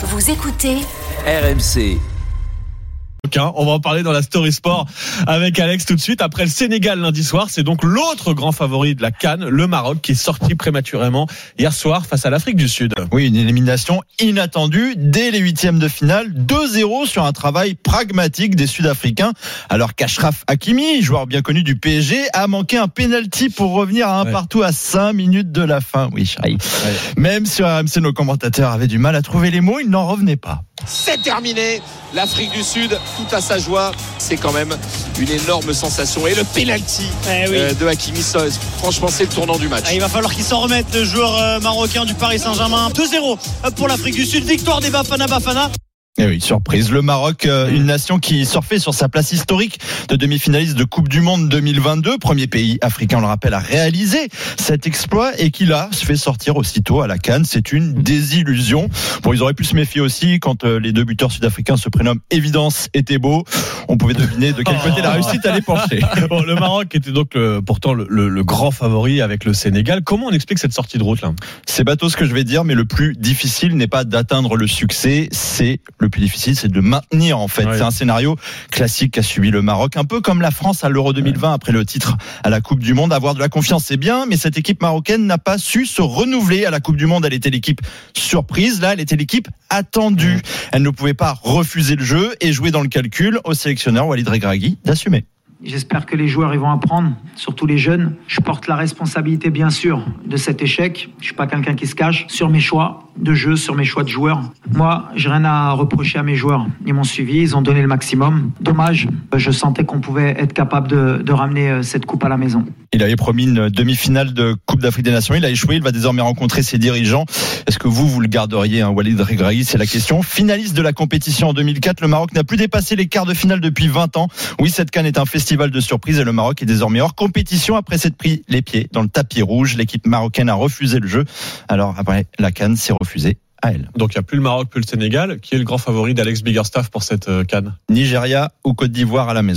Vous écoutez RMC. On va en parler dans la Story Sport avec Alex tout de suite. Après le Sénégal lundi soir, c'est donc l'autre grand favori de la Cannes, le Maroc, qui est sorti prématurément hier soir face à l'Afrique du Sud. Oui, une élimination inattendue dès les huitièmes de finale. 2-0 sur un travail pragmatique des Sud-Africains. Alors qu'Ashraf Hakimi, joueur bien connu du PSG, a manqué un penalty pour revenir à un Ouais. partout à 5 minutes de la fin. Oui, Chari. Même RMC, nos commentateurs avaient du mal à trouver les mots, ils n'en revenaient pas. C'est terminé. L'Afrique du Sud, tout à sa joie, c'est quand même une énorme sensation. Et le penalty Eh oui. euh, de Hakimi, ça, franchement, c'est le tournant du match. Ah, il va falloir qu'il s'en remette, le joueur euh, marocain du Paris Saint-Germain. 2-0 pour l'Afrique du Sud. Victoire des Bafana Bafana. Et oui, surprise. Le Maroc, euh, une nation qui surfait sur sa place historique de demi-finaliste de Coupe du Monde 2022, premier pays africain, on le rappelle, à réaliser cet exploit et qui là se fait sortir aussitôt à la canne. C'est une désillusion. Bon, ils auraient pu se méfier aussi quand euh, les deux buteurs sud-africains se prénomment Évidence et Thébault. On pouvait deviner de quel côté la réussite allait pencher. Bon, le Maroc était donc le- pourtant le, le- le grand favori avec le Sénégal. Comment on explique cette sortie de route là? C'est bateau ce que je vais dire, mais le plus difficile n'est pas d'atteindre le succès, c'est le plus difficile, c'est de maintenir en fait. Ouais. C'est un scénario classique qu'a subi le Maroc, un peu comme la France à l'Euro 2020 après le titre à la Coupe du Monde. Avoir de la confiance, c'est bien, mais cette équipe marocaine n'a pas su se renouveler à la Coupe du Monde. Elle était l'équipe surprise, là, elle était l'équipe attendue. Elle ne pouvait pas refuser le jeu et jouer dans le calcul au sélectionneur Walid Regragui d'assumer. J'espère que les joueurs ils vont apprendre, surtout les jeunes. Je porte la responsabilité bien sûr de cet échec. Je suis pas quelqu'un qui se cache sur mes choix de jeu, sur mes choix de joueurs. Moi, j'ai rien à reprocher à mes joueurs. Ils m'ont suivi, ils ont donné le maximum. Dommage, je sentais qu'on pouvait être capable de, ramener euh, cette coupe à la maison. Il avait promis une demi-finale de Coupe d'Afrique des Nations. Il a échoué. Il va désormais rencontrer ses dirigeants. Est-ce que vous, vous le garderiez, hein, Walid Regragui C'est la question. Finaliste de la compétition en 2004, le Maroc n'a plus dépassé les quarts de finale depuis 20 ans. Oui, cette canne est un festival de surprises et le Maroc est désormais hors compétition après s'être pris les pieds dans le tapis rouge. L'équipe marocaine a refusé le jeu. Alors, après, la canne s'est refusée à elle. Donc il n'y a plus le Maroc, plus le Sénégal. Qui est le grand favori d'Alex Biggerstaff pour cette euh, Cannes Nigeria ou Côte d'Ivoire à la maison?